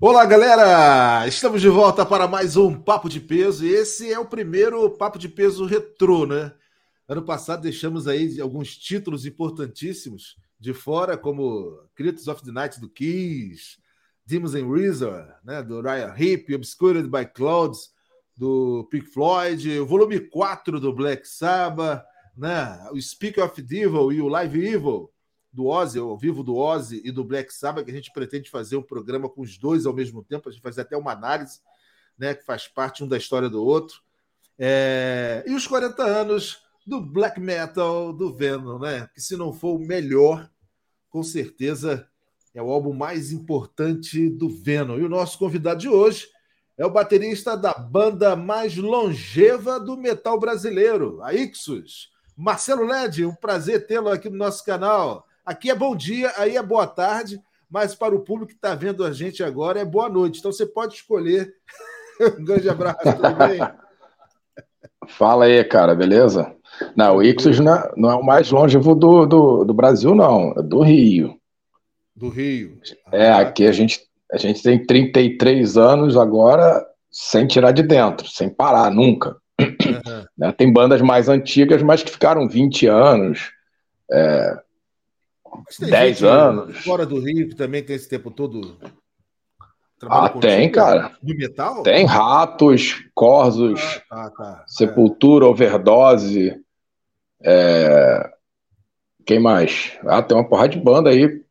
Olá, galera! Estamos de volta para mais um Papo de Peso. E esse é o primeiro Papo de Peso retrô, né? Ano passado deixamos aí alguns títulos importantíssimos de fora, como Critics of the Night do Kiss, Demons and Reason, né, do Ryan Heep, Obscured by Clouds, do Pink Floyd, o volume 4 do Black Sabbath, né, o Speak of Devil e o Live Evil do Ozzy, ao vivo do Ozzy e do Black Sabbath, que a gente pretende fazer um programa com os dois ao mesmo tempo, a gente fazer até uma análise, né, que faz parte um da história do outro. É... E os 40 anos do black metal do Venom, né? Que se não for o melhor, com certeza é o álbum mais importante do Venom. E o nosso convidado de hoje é o baterista da banda mais longeva do metal brasileiro, a Ixus. Marcelo Led, um prazer tê-lo aqui no nosso canal. Aqui é bom dia, aí é boa tarde, mas para o público que está vendo a gente agora é boa noite. Então você pode escolher. um grande abraço, tudo bem? Fala aí, cara, beleza? Não, o Ixos não é, não é o mais longevo do, do, do Brasil, não, é do Rio. Do Rio. É, ah, aqui a gente, a gente tem 33 anos agora sem tirar de dentro, sem parar, nunca. Uhum. Né? Tem bandas mais antigas, mas que ficaram 20 anos, é, 10 anos. Fora do Rio, que também tem esse tempo todo. Ah, tem, cara. De metal? Tem Ratos, Corsos, ah, tá, tá. Sepultura, é. Overdose. É... Quem mais? Ah, tem uma porrada de banda aí,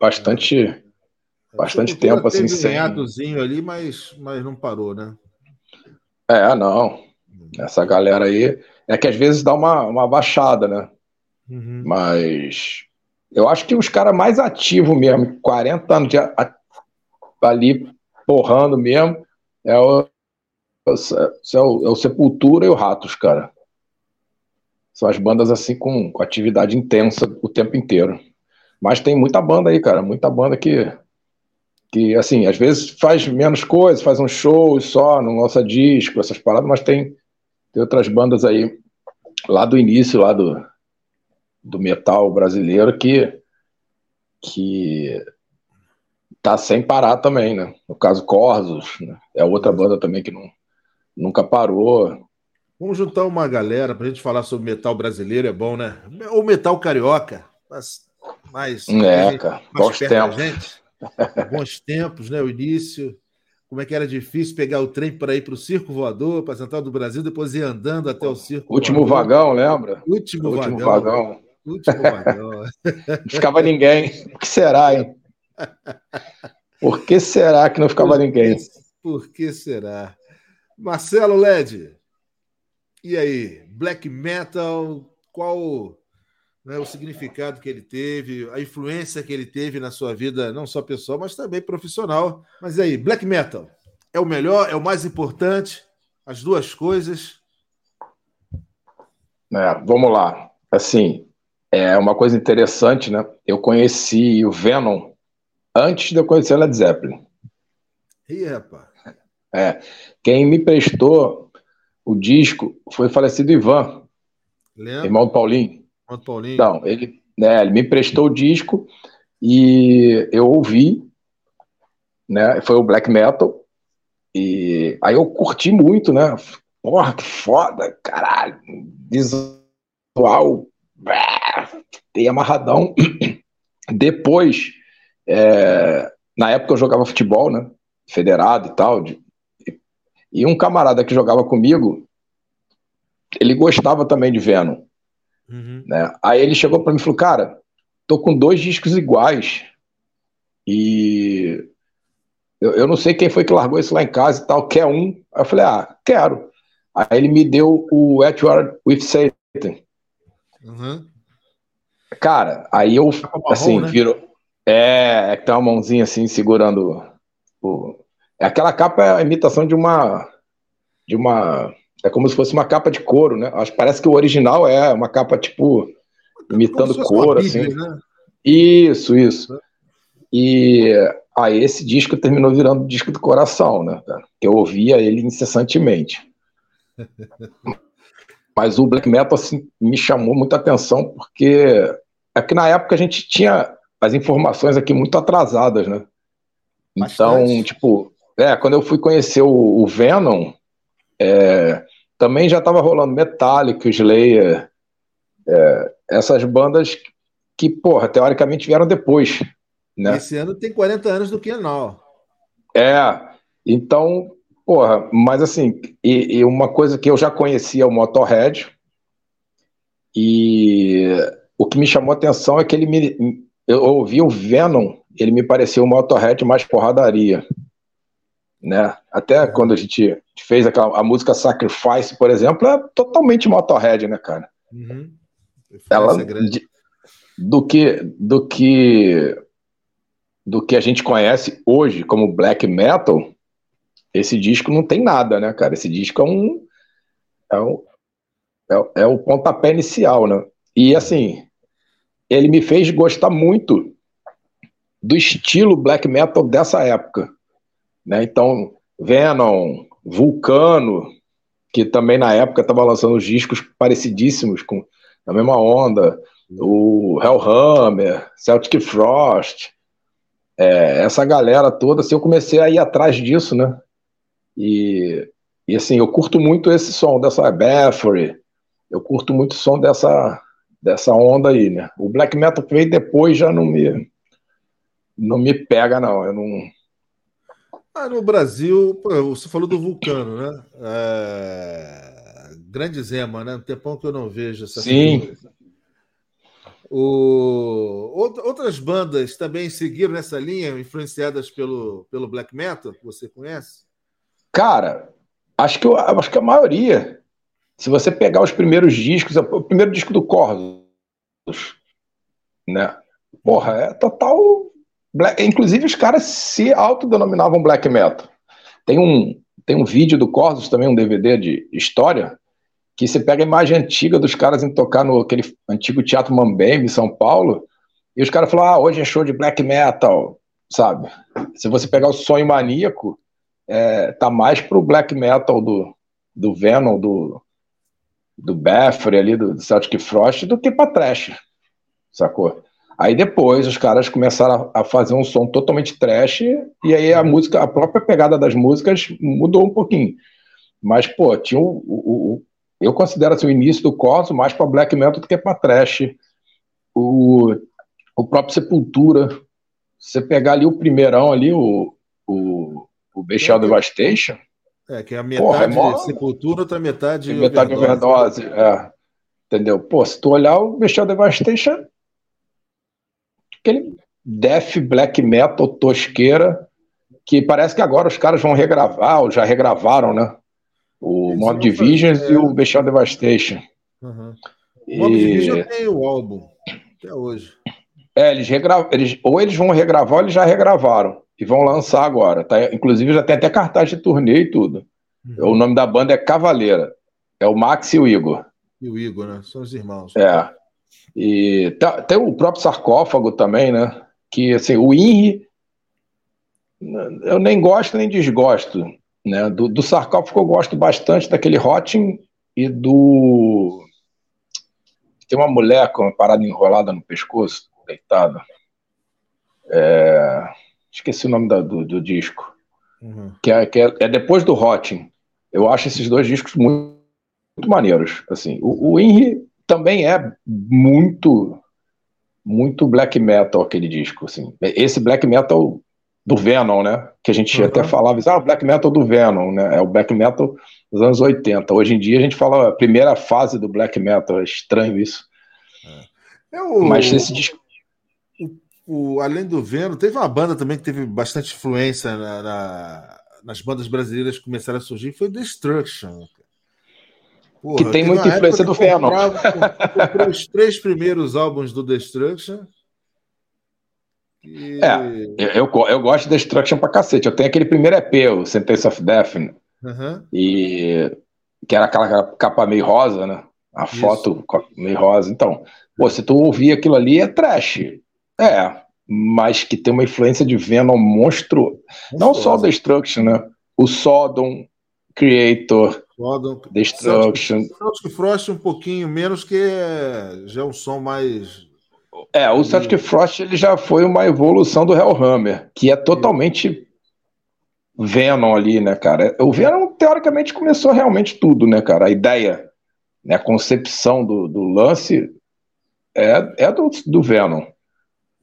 bastante, é. bastante tempo assim sem. Um ali, mas, mas não parou, né? É, não. Essa galera aí é que às vezes dá uma, uma baixada, né? Uhum. Mas eu acho que os caras mais ativos mesmo, 40 anos de, a, ali porrando mesmo, é o, é o, é o Sepultura e o Ratos, cara. São as bandas assim com, com atividade intensa o tempo inteiro. Mas tem muita banda aí, cara, muita banda que, que assim, às vezes faz menos coisas, faz um show só, não lança disco, essas paradas, mas tem, tem outras bandas aí lá do início, lá do, do metal brasileiro que, que tá sem parar também, né? No caso Corsos, né? é outra banda também que não, nunca parou. Vamos juntar uma galera para a gente falar sobre metal brasileiro, é bom, né? Ou metal carioca, mas mais, é, cara, bons tempos. Gente. bons tempos, né? O início, como é que era difícil pegar o trem para ir para o Circo Voador, para a Central do Brasil, depois ir andando até o Circo Último Voador. vagão, lembra? Último, Último vagão. vagão. Último vagão. não ficava ninguém. O que será, hein? Por que será que não ficava por ninguém? Por que será? Marcelo Led, e aí, black metal, qual né, o significado que ele teve, a influência que ele teve na sua vida, não só pessoal, mas também profissional. Mas aí, black metal é o melhor, é o mais importante, as duas coisas. É, vamos lá. Assim, é uma coisa interessante, né? Eu conheci o Venom antes de eu conhecer a Led Zeppelin. Ih, rapaz. É. Quem me prestou o disco foi o falecido Ivan, Lembra? irmão do Paulinho. Irmão do Paulinho. Então, ele, né, ele me prestou o disco e eu ouvi, né? Foi o black metal. E aí eu curti muito, né? Porra, que foda, caralho. Visual, tem amarradão. Depois, é, na época eu jogava futebol, né? Federado e tal, de, e um camarada que jogava comigo, ele gostava também de Venom. Uhum. Né? Aí ele chegou para mim e falou: Cara, tô com dois discos iguais. E eu, eu, não sei quem foi que largou isso lá em casa e tal. Quer um? Aí eu falei: Ah, quero. Aí ele me deu o At War with Satan. Uhum. Cara, aí eu, assim, né? virou. É, é que tem uma mãozinha assim segurando o, é aquela capa é a imitação de uma. De uma. É como se fosse uma capa de couro, né? Acho parece que o original é uma capa, tipo, imitando couro, assim. Né? Isso, isso. E aí esse disco terminou virando disco do coração, né? Que eu ouvia ele incessantemente. Mas o black metal assim, me chamou muita atenção porque é que na época a gente tinha as informações aqui muito atrasadas, né? Então, Bastante. tipo, é, quando eu fui conhecer o, o Venom, é, também já estava rolando Metallica, Slayer, é, essas bandas que, porra, teoricamente vieram depois. Né? Esse ano tem 40 anos do que não. É, então, porra, mas assim, e, e, uma coisa que eu já conhecia o Motorhead, e o que me chamou a atenção é que ele me. Eu ouvi o Venom, ele me pareceu o Motorhead mais porradaria né? Até quando a gente fez aquela, a música Sacrifice, por exemplo, é totalmente Motorhead, né, cara? Uhum. Ela, de, do que do que do que a gente conhece hoje como black metal, esse disco não tem nada, né, cara? Esse disco é um é, é, é o pontapé inicial, né? E assim, ele me fez gostar muito do estilo black metal dessa época né? Então, Venom, Vulcano, que também na época estava lançando os discos parecidíssimos, com a mesma onda, o Hellhammer, Celtic Frost, é, essa galera toda, assim, eu comecei a ir atrás disso, né? E, e assim, eu curto muito esse som dessa Bathory, eu curto muito o som dessa, dessa onda aí, né? O black metal que veio depois já não me não me pega, não. Eu não, ah, no Brasil, você falou do Vulcano, né? É... Grande Zema, né? Um tempão que eu não vejo essa Sim. O... Outras bandas também seguiram nessa linha, influenciadas pelo, pelo black metal, que você conhece? Cara, acho que, eu, acho que a maioria. Se você pegar os primeiros discos, o primeiro disco do Corsos, né? Porra, é total Black, inclusive, os caras se autodenominavam black metal. Tem um, tem um vídeo do Corsos também, um DVD de história, que você pega a imagem antiga dos caras em tocar no aquele antigo Teatro Mambembe, em São Paulo, e os caras falam, ah, hoje é show de black metal, sabe? Se você pegar o Sonho Maníaco, é, tá mais pro black metal do, do Venom, do, do Bathory ali, do, do Celtic Frost, do que pra trash, sacou? Aí depois os caras começaram a fazer um som totalmente trash, e aí a música, a própria pegada das músicas mudou um pouquinho. Mas, pô, tinha o. o, o eu considero assim, o início do Corso mais para black metal do que para trash. O, o próprio Sepultura. Você pegar ali o primeirão ali, o, o, o Bestial é, Devastation. É, que é a metade porra, é mó... Sepultura, outra metade. Metade overdose. overdose, é. Entendeu? Pô, se tu olhar o Bestial Devastation aquele death black metal tosqueira que parece que agora os caras vão regravar, ou já regravaram, né? O Mob Divisions é... e o Bestial Devastation. Uhum. E... Mob Division tem o álbum, até hoje. É, eles, regra... eles ou eles vão regravar ou eles já regravaram. E vão lançar agora. Tá? Inclusive já tem até cartaz de turnê e tudo. Uhum. O nome da banda é Cavaleira. É o Max e o Igor. E o Igor, né? São os irmãos. É. E tá, tem o próprio sarcófago também, né? Que assim, o INRI, eu nem gosto nem desgosto. Né? Do, do sarcófago eu gosto bastante daquele Rotin e do. Tem uma mulher com uma parada enrolada no pescoço, deitada. É... Esqueci o nome da, do, do, disco. Uhum. Que, é, que é, é, depois do Rotin. Eu acho esses dois discos muito, muito maneiros. Assim, o, o Inri também é muito muito black metal aquele disco, assim. Esse black metal do Venom, né? Que a gente uhum. até falava, ah, o black metal do Venom, né? É o black metal dos anos 80. Hoje em dia a gente fala a primeira fase do black metal, é estranho isso. É. Mas esse disco o, além do Venom, teve uma banda também que teve bastante influência na, na, nas bandas brasileiras que começaram a surgir, foi Destruction. Porra, que tem muita influência do Venom. Comprei os três primeiros álbuns do Destruction. E... É, eu, eu, gosto de Destruction pra cacete. Eu tenho aquele primeiro EP, o Sentence of Death, uhum. e que era aquela capa meio rosa, né? A Isso. foto meio rosa. Então, pô, se tu ouvir aquilo ali, é trash. É, mas que tem uma influência de Venom monstro. Não só o Destruction, né? O Sodom, Creator, Rodam. Destruction. Celtic Frost um pouquinho menos, que já é um som mais. É, o Celtic Frost ele já foi uma evolução do Hellhammer, que é totalmente Venom ali, né, cara? O Venom, teoricamente, começou realmente tudo, né, cara? A ideia, né, a concepção do, do lance é, é do, do Venom.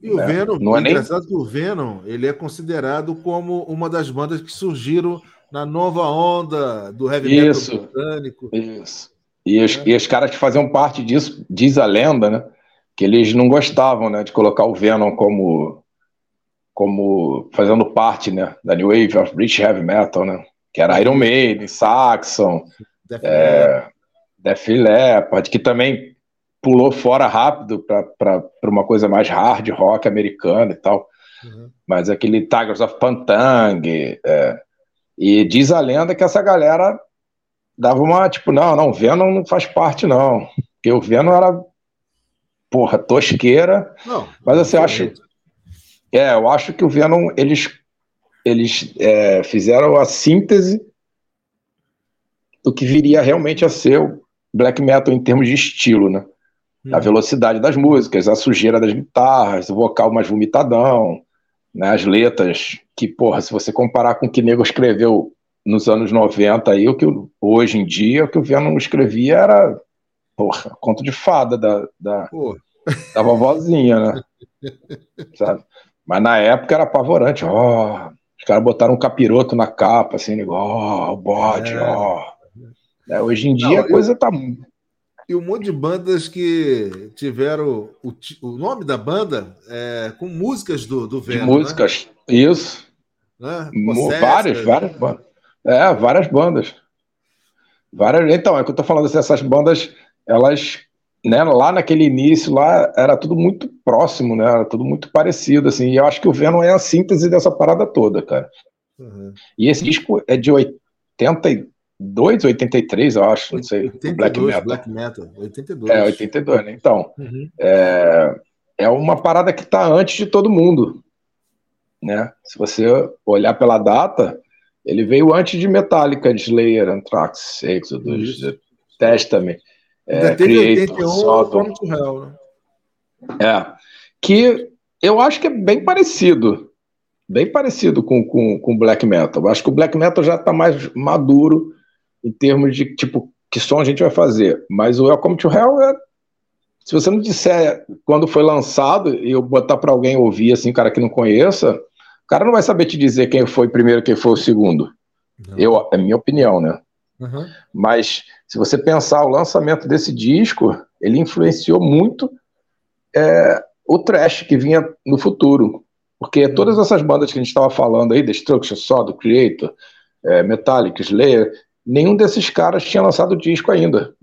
E o né? Venom, não é nem... engraçado que o Venom, ele é considerado como uma das bandas que surgiram na nova onda do heavy metal isso, britânico. Isso. E os, é. e os caras que faziam parte disso, diz a lenda, né? Que eles não gostavam, né, de colocar o Venom como como fazendo parte, né, da New Wave of British Heavy Metal, né? Que era Iron Maiden, Saxon, é, Def Leppard, que também pulou fora rápido para uma coisa mais hard rock americana e tal. Uhum. Mas aquele Tigers of Pantang. É, e diz a lenda que essa galera dava uma, tipo, não, não, Venom não faz parte, não. Porque o Venom era, porra, tosqueira. Não, mas assim, eu acho. É, eu acho que o Venom, eles, eles é, fizeram a síntese do que viria realmente a ser o black metal em termos de estilo, né? A uhum. velocidade das músicas, a sujeira das guitarras, o vocal mais vomitadão, né, as letras, que, porra, se você comparar com o que Nego escreveu nos anos 90 aí, o que hoje em dia, o que o Venom escrevia era, porra, conto de fada da, da, da vovozinha, né? Sabe? Mas na época era apavorante, ó, oh, os caras botaram um capiroto na capa, assim, ó, oh, o bode, é. ó. É. Hoje em dia Não, a coisa eu... tá e um monte de bandas que tiveram o, o nome da banda é, com músicas do, do Venom. De músicas, né? isso. Né? várias, várias bandas. É, várias bandas. Várias, então, é que eu tô falando assim, essas bandas, elas, né, lá naquele início, lá era tudo muito próximo, né? Era tudo muito parecido, assim. E eu acho que o Venom é a síntese dessa parada toda, cara. Uhum. E esse disco é de 80 82, 83, eu acho, não sei. 82, Black Metal. Black Metal, 82. É, 82, né? Então, uhum. é, é uma parada que está antes de todo mundo, né? Se você olhar pela data, ele veio antes de Metallica, de Slayer, Anthrax, Exodus, Testament, é, Creator, 81, Sodom. To Hell, né? É, que eu acho que é bem parecido, bem parecido com, com, com Black Metal. Eu acho que o Black Metal já está mais maduro em termos de, tipo, que som a gente vai fazer. Mas o Welcome to Hell é. Se você não disser quando foi lançado e eu botar para alguém ouvir, assim, cara que não conheça, o cara não vai saber te dizer quem foi o primeiro quem foi o segundo. Não. Eu, é minha opinião, né? Uhum. Mas se você pensar o lançamento desse disco, ele influenciou muito é, o trash que vinha no futuro. Porque uhum. todas essas bandas que a gente estava falando aí, Destruction, Sod, Creator, é, Metallic, Slayer, nenhum desses caras tinha lançado disco ainda,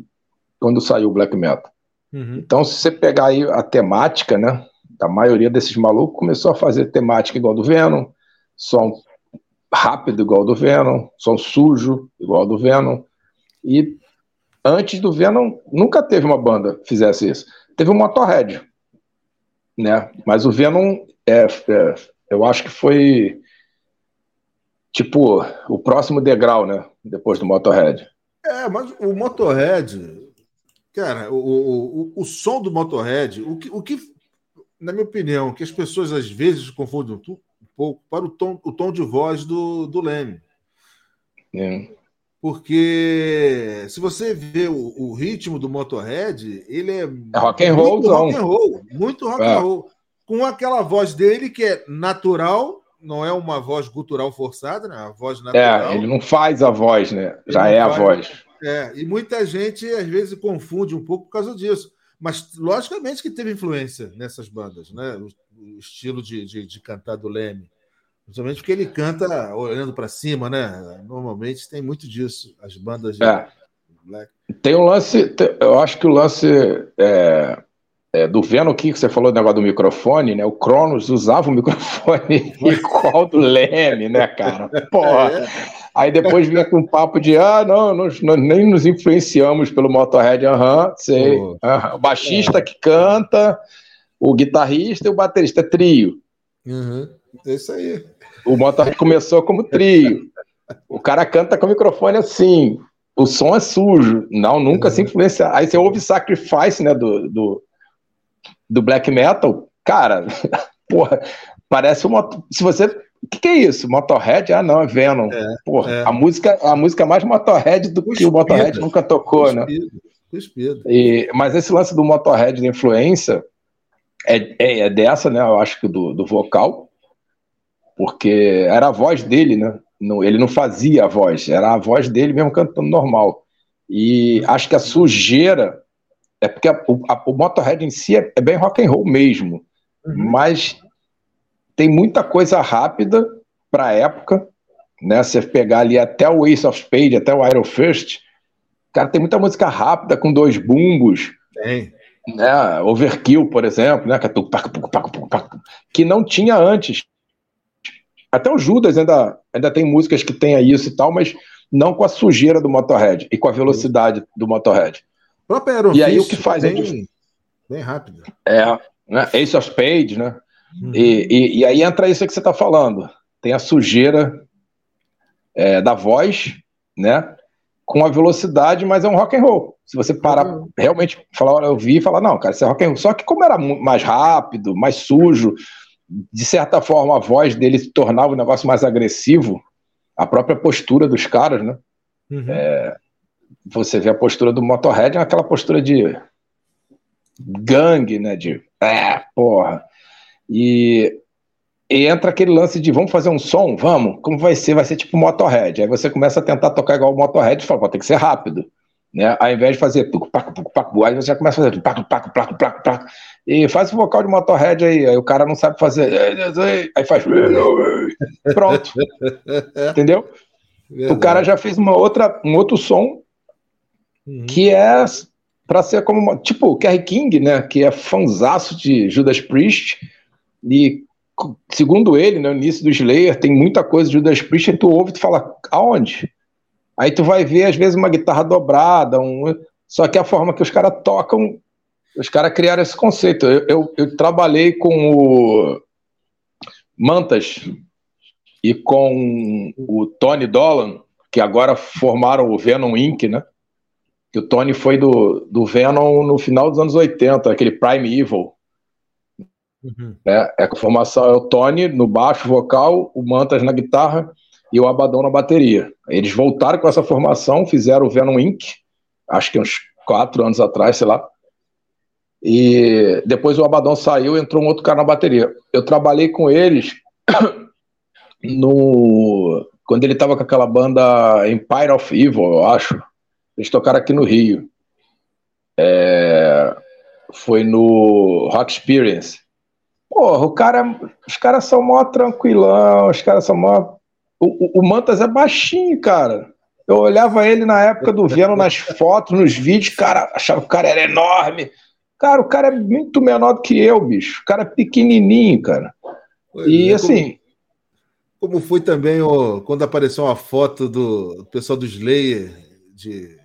quando saiu o black metal. Uhum. Então, se você pegar aí a temática, né, da maioria desses malucos começou a fazer temática igual do Venom, som rápido igual do Venom, som sujo igual do Venom. E antes do Venom, nunca teve uma banda que fizesse isso. Teve o Motorhead, né? Mas o Venom, é, é, eu acho que foi tipo o próximo degrau, né? Depois do Motorhead. É, mas o Motorhead, cara, o, o, o, som do Motorhead, o que, o que, na minha opinião, que as pessoas às vezes confundem um pouco para o tom, o tom de voz do, do Leme. É. Porque se você vê o, o, ritmo do Motorhead, ele é, é rock and roll, muito rock and roll, muito rock é. and roll, com aquela voz dele que é natural não é uma voz gutural forçada, né? A voz natural. É, ele não faz a voz, né? Já é faz, a voz. É, e muita gente às vezes confunde um pouco por causa disso. Mas logicamente que teve influência nessas bandas, né? O, o estilo de, de, de, cantar do Leme. Principalmente porque ele canta olhando para cima, né? Normalmente tem muito disso. As bandas de é. Black. Tem um lance, eu acho que o lance é, é, do Venom que você falou do negócio do microfone, né? O Cronos usava o microfone igual do Leme, né, cara? Porra. É. Aí depois vinha com um papo de ah, não, nós, nós nem nos influenciamos pelo Motorhead, aham, sei. O baixista é. que canta, o guitarrista e o baterista, é trio. Uhum. É isso aí. O Motorhead começou como trio. O cara canta com o microfone assim. O som é sujo. Não, nunca uhum. se influencia. Aí você ouve Sacrifice, né, do, do do black metal, cara, porra, parece uma. Se você o que, que, é isso? Motorhead? Ah, não, é Venom. É, Porra, é. A, música, a música é mais Motorhead do que o Motorhead nunca tocou, né? E, mas esse lance do Motorhead de influência é, é, é, dessa, né? Eu acho que do, do vocal, porque era a voz dele, né? ele não fazia a voz, era a voz dele mesmo cantando normal. E acho que a sujeira é porque a, a, o Motorhead em si é, é, bem rock and roll mesmo, uhum. mas tem muita coisa rápida para a época, né? Você pegar ali até o Ace of Spades, até o Iron First, cara, tem muita música rápida com dois bumbos. Tem. Né? Overkill, por exemplo, né? Que não tinha antes. Até o Judas ainda, ainda tem músicas que tem isso e tal, mas não com a sujeira do Motorhead e com a velocidade do Motorhead. E aí o que faz bem, é bem rápido. É, né? Ace of Spades, né? Uhum. E, e, e, aí entra isso que você está falando. Tem a sujeira é, da voz, né? Com a velocidade, mas é um rock and roll. Se você parar uhum. realmente falar, eu vi e falar, não, cara, isso é rock and roll. Só que como era mais rápido, mais sujo, de certa forma a voz dele se tornava um negócio mais agressivo, a própria postura dos caras, né? Uhum. É, você vê a postura do Motorhead, é aquela postura de gangue, né? De é, porra. E, e, entra aquele lance de vamos fazer um som? Vamos. Como vai ser? Vai ser tipo Motorhead. Aí você começa a tentar tocar igual o Motorhead e fala, pô, tem que ser rápido. Né? Ao invés de fazer tuco, paco, paco, paco, aí você já começa a fazer paco, paco, paco, paco, paco, e faz o vocal de Motorhead aí, aí o cara não sabe fazer, aí faz pronto, entendeu? Verdade. O cara já fez uma outra, um outro som uhum. que é para ser como, tipo, o Kerry King, né, que é fanzaço de Judas Priest, e segundo ele, né, no início do Slayer, tem muita coisa de Judas Priest, e tu ouve e tu fala, aonde? Aí tu vai ver, às vezes, uma guitarra dobrada, um... só que a forma que os caras tocam, os caras criaram esse conceito. Eu, eu, eu, trabalhei com o Mantas e com o Tony Dolan, que agora formaram o Venom Inc., né? Que o Tony foi do, do Venom no final dos anos 80, aquele Prime Evil. Uhum. É, é a formação é o Tony no baixo vocal, o Mantas na guitarra e o Abaddon na bateria. Eles voltaram com essa formação, fizeram o Venom Inc., acho que uns quatro anos atrás, sei lá. E depois o Abaddon saiu e entrou um outro cara na bateria. Eu trabalhei com eles no quando ele estava com aquela banda Empire of Evil, eu acho. Eles tocaram aqui no Rio. É... Foi no Rock Experience. Porra, o cara, os caras são mó tranquilão, os caras são mó o, o, Mantas é baixinho, cara. Eu olhava ele na época do Venom nas fotos, nos vídeos, cara, achava que o cara era enorme. Cara, o cara é muito menor do que eu, bicho. O cara é pequenininho, cara. Pois e é, assim. Como, como, foi também o, quando apareceu uma foto do pessoal do Slayer de,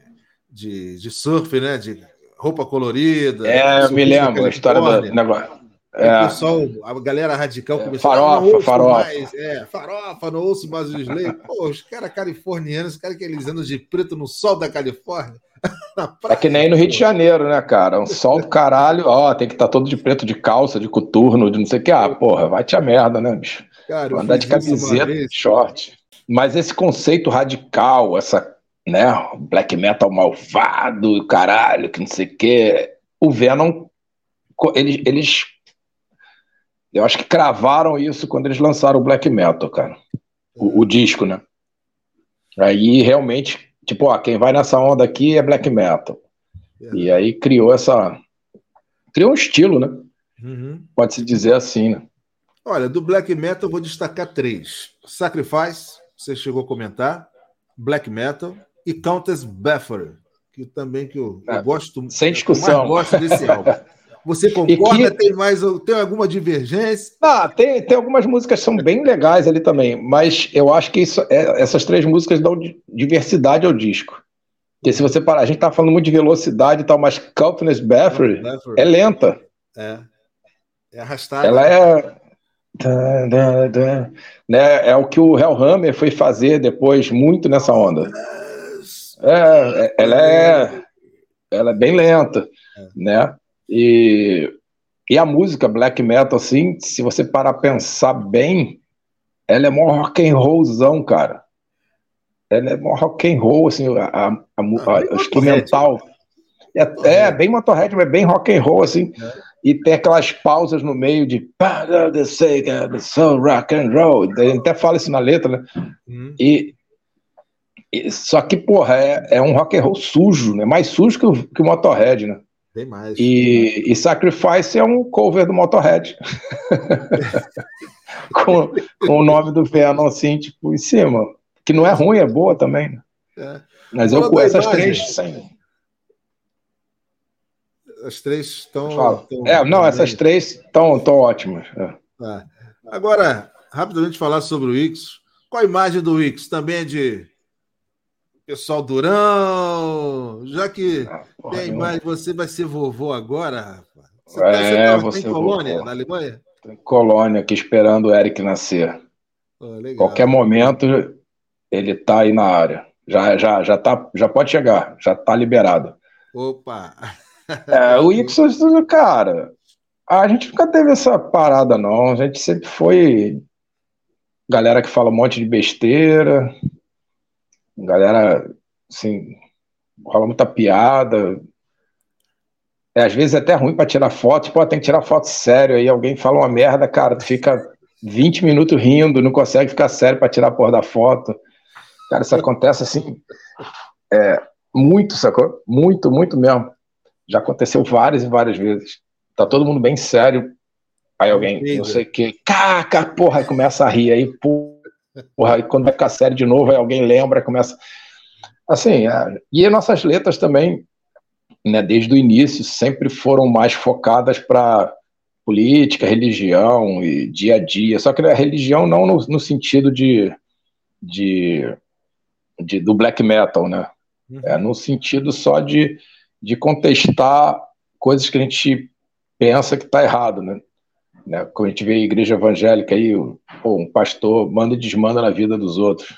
de, de surf, né? De roupa colorida. É, eu me lembro a história do negócio. É. O pessoal, a galera radical é, começou farofa, a farofa. Mais, é, farofa, não ouço mais o Slay. Pô, os caras californianos, os caras que eles andam de preto no sol da Califórnia. é que nem no Rio de Janeiro, né, cara? Um sol do caralho, ó, tem que estar tá todo de preto de calça, de coturno, de não sei o que. Ah, porra, vai te a merda, né, bicho? Cara, Andar de camiseta, short. Mas esse conceito radical, essa, né, black metal malvado, caralho, que não sei o que. O Venom, eles, eles eu acho que cravaram isso quando eles lançaram o black metal, cara. O, o disco, né? Aí realmente, tipo, ó, quem vai nessa onda aqui é black metal. É. E aí criou essa. Criou um estilo, né? Uhum. Pode-se dizer assim, né? Olha, do black metal eu vou destacar três: Sacrifice, você chegou a comentar, black metal e Countess Buffer, que também que eu, é, eu gosto. Sem discussão. Eu gosto desse álbum. Você concorda? Que... Tem mais tem alguma divergência? Ah, tem, tem algumas músicas que são bem legais ali também, mas eu acho que isso, é, essas três músicas dão diversidade ao disco. Porque se você parar, a gente tá falando muito de velocidade e tal, mas Countless Battery é lenta. É. É arrastada. Ela é. Né, é o que o Hellhammer foi fazer depois, muito nessa onda. É, é ela é, ela é bem lenta, é. né? E, e a música black metal, assim, se você parar a pensar bem, ela é mó rock and rollzão, cara. Ela é mó rock and roll, assim, a, a, a, a instrumental. É, é, bem Motorhead, mas bem rock and roll, assim. É. E tem aquelas pausas no meio de the rock and roll. Ele até fala isso na letra, né? Uhum. E, só que, porra, é, é, um rock and roll sujo, né? Mais sujo que o, que o Motorhead, né? Tem mais. E, e Sacrifice é um cover do Motorhead. com, com o nome do Venom, assim, tipo, em cima. Que não é ruim, é boa também. Né? É. Mas eu com essas imagem. três, sem, as três estão. É, não, essas três estão ótimas. É. Tá. Agora, rapidamente falar sobre o Ix. Qual a imagem do Ix? Também é de pessoal durão? Já que ah, porra, tem mais, você vai ser vovô agora, rapaz. Você, é, tá, você em Colônia, vovô. na Alemanha? Em Colônia, aqui esperando o Eric nascer. Oh, Qualquer momento ele tá aí na área. Já, já, já, tá, já pode chegar, já tá liberado. Opa! É, o Ixos, cara, a gente nunca teve essa parada, não. A gente sempre foi galera que fala um monte de besteira, galera, assim, rola muita piada. É, às vezes é até ruim para tirar foto, pô, tem que tirar foto sério, aí alguém fala uma merda, cara, tu fica 20 minutos rindo, não consegue ficar sério para tirar a porra da foto. Cara, isso acontece assim, é, muito, sacou? Muito, muito mesmo. Já aconteceu várias e várias vezes. Tá todo mundo bem sério. Aí alguém, não sei o que, caca, porra, aí começa a rir. Aí, porra, aí quando vai ficar sério de novo, aí alguém lembra, começa. Assim, é... e as nossas letras também, né, desde o início, sempre foram mais focadas para política, religião e dia a dia. Só que a religião não no, no sentido de, de, de, do black metal, né? Uhum. É no sentido só de de contestar coisas que a gente pensa que está errado, né? né? Quando a gente vê a igreja evangélica aí, pô, um pastor manda e desmanda na vida dos outros.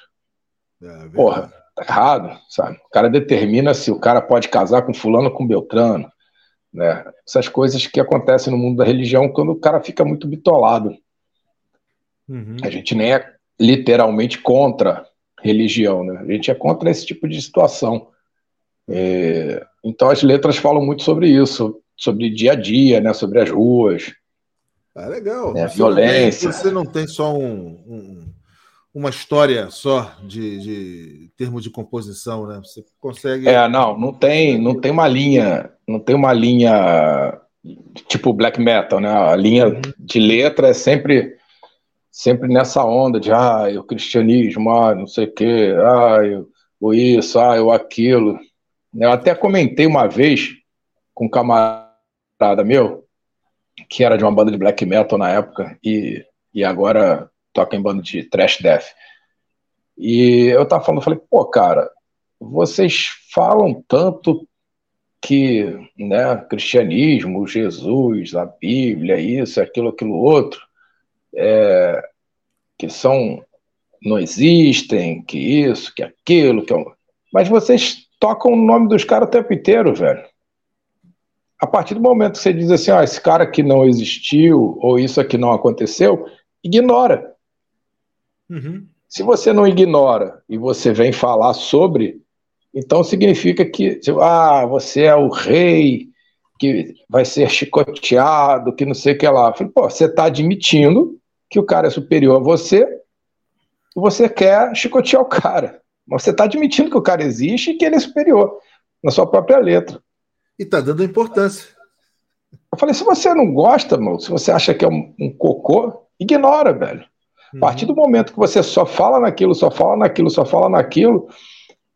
É, Porra, tá errado, sabe? O cara determina se o cara pode casar com fulano ou com Beltrano, né? Essas coisas que acontecem no mundo da religião quando o cara fica muito bitolado. Uhum. A gente nem é literalmente contra religião, né? A gente é contra esse tipo de situação. É, então as letras falam muito sobre isso, sobre dia a dia, né, sobre as ruas. Ah, legal. Né, violência. Não tem, você não tem só um, um, uma história só de, de termo de composição, né? Você consegue. É, não, não tem, não tem uma linha, não tem uma linha tipo black metal, né? A linha uhum. de letra é sempre sempre nessa onda de ah, o cristianismo, ah, não sei o quê, ah, o isso, ah, o aquilo. Eu até comentei uma vez com um camarada meu, que era de uma banda de black metal na época, e, e agora toca em banda de thrash death. E eu tava falando, falei, pô, cara, vocês falam tanto que, né, cristianismo, Jesus, a Bíblia, isso, aquilo, aquilo outro, é, que são, não existem, que isso, que aquilo, que... É mas vocês tocam o nome dos caras o tempo inteiro, velho. A partir do momento que você diz assim, ó, esse cara aqui não existiu, ou isso aqui não aconteceu, ignora. Uhum. Se você não ignora e você vem falar sobre, então significa que, ah, você é o rei que vai ser chicoteado, que não sei o que lá. falei, pô, você está admitindo que o cara é superior a você e você quer chicotear o cara. Mas você está admitindo que o cara existe e que ele é superior na sua própria letra. E está dando importância. Eu falei, se você não gosta, mano, se você acha que é um, um cocô, ignora, velho. A partir do momento que você só fala naquilo, só fala naquilo, só fala naquilo,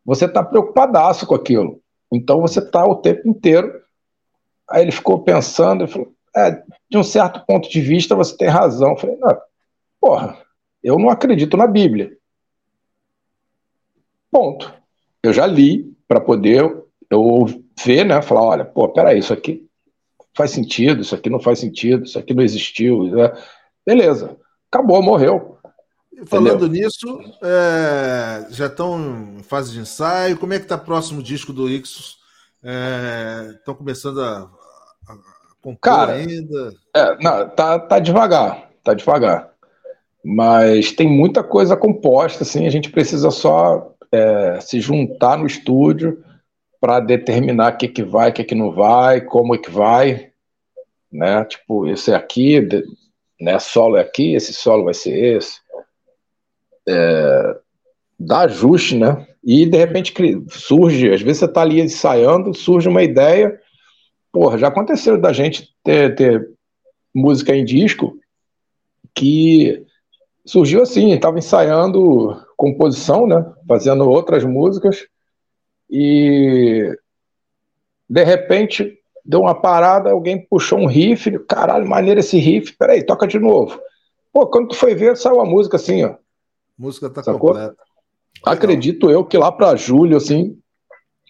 você está preocupadaço com aquilo. Então você está o tempo inteiro. Aí ele ficou pensando, ele falou, é, de um certo ponto de vista você tem razão. Eu falei, não, porra, eu não acredito na Bíblia. Ponto. Eu já li para poder eu ver, né? Falar, olha, pô, peraí, isso aqui faz sentido, isso aqui não faz sentido, isso aqui não existiu. Né? Beleza, acabou, morreu. Falando Entendeu? nisso, é, já estão em fase de ensaio. Como é que está o próximo disco do Ixos? Estão é, começando a, a compor Cara, ainda? É, não, tá, tá devagar, tá devagar. Mas tem muita coisa composta, assim, a gente precisa só é, se juntar no estúdio para determinar o que, que vai, o que, que não vai, como é que vai, né? Tipo, esse aqui, né? Solo é aqui, esse solo vai ser esse. É, dá ajuste, né? E de repente surge, às vezes você está ali ensaiando, surge uma ideia. Porra, já aconteceu da gente ter, ter música em disco que surgiu assim, estava ensaiando composição, né? Fazendo outras músicas e de repente deu uma parada, alguém puxou um riff, caralho, maneiro esse riff, peraí, toca de novo. Pô, quando tu foi ver, saiu a música assim, ó. A música tá Sacou? completa. Acredito eu que lá para julho, assim,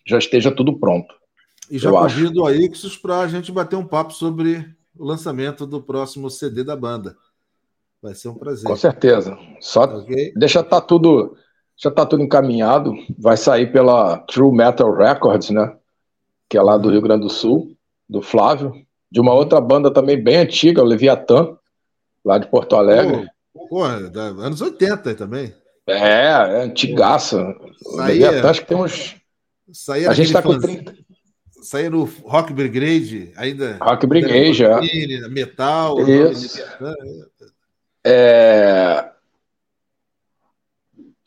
já esteja tudo pronto. E já convido a Ixos para a gente bater um papo sobre o lançamento do próximo CD da banda. Vai ser um prazer. Com certeza. Só okay? deixa tá tudo, já tá tudo encaminhado. Vai sair pela True Metal Records, né? Que é lá do Rio Grande do Sul do Flávio, de uma outra banda também bem antiga, o Leviatã, lá de Porto Alegre. Pô, anos 80 também. É, é antigaça. O Leviatã, acho que tem uns. Saía a gente tá com 30. Saía no Rock Brigade, ainda. Rock Brigade, é. Metal. Isso. É...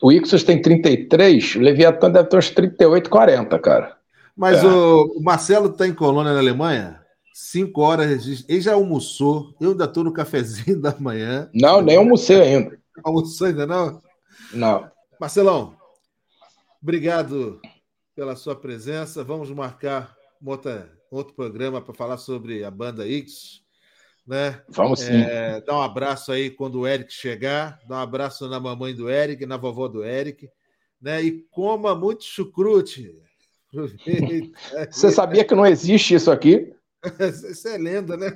O Ixos tem 33, o Leviatã deve ter uns 38, 40, cara. Mas é. o, o, Marcelo está em Colônia, na Alemanha. Cinco horas. Ele já almoçou. Eu ainda estou no cafezinho da manhã. Não, nem almocei ainda. Almoçou ainda não? Não. Marcelão, obrigado pela sua presença. Vamos marcar outra, outro programa para falar sobre a banda X. Né? Vamos sim. É, dá um abraço aí quando o Eric chegar. Dá um abraço na mamãe do Eric, na vovó do Eric. Né? E coma muito chucrute. Você sabia que não existe isso aqui? Isso é lenda, né?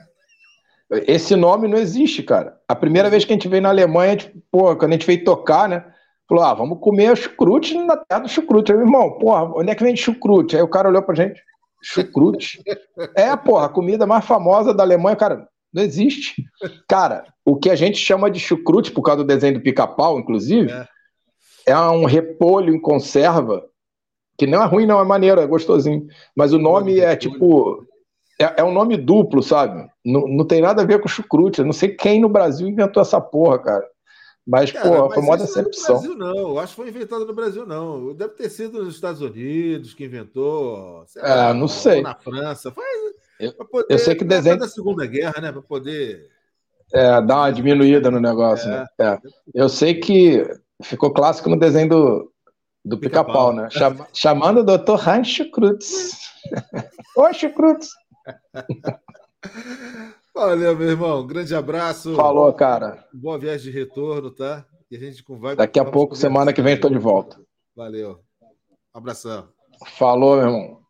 Esse nome não existe, cara. A primeira vez que a gente veio na Alemanha, tipo, pô, quando a gente veio tocar, né? Falou, ah, vamos comer chucrute na terra do chucrute. Aí, irmão, porra, onde é que vende chucrute? Aí o cara olhou pra gente, chucrute? é, porra, a comida mais famosa da Alemanha, cara, não existe. Cara, o que a gente chama de chucrute, por causa do desenho do pica-pau, inclusive, é. é um repolho em conserva que não é ruim, não, é maneiro, é gostosinho. Mas o nome é tipo. É, é um nome duplo, sabe? Não, não tem nada a ver com chucrute. Eu não sei quem no Brasil inventou essa porra, cara. Mas, cara, pô, foi uma decepção. Não, Brasil, não, acho que foi inventado no Brasil, não. Deve ter sido nos Estados Unidos que inventou. Sei é, não sei. na França. Foi, eu, poder, eu sei que desenho. da Segunda Guerra, né? Para poder. É, dar uma diminuída no negócio, é. né? É. Eu sei que ficou clássico no desenho do, do pica-pau, pica né? Chama, chamando o doutor Heinz Schkrutz. Oi, Schkrutz. Valeu, meu irmão. Grande abraço. Falou, cara. Boa viagem de retorno, tá? E a gente vai. Daqui a pouco, semana que vem, estou de volta. Valeu. Abração. Falou, meu irmão.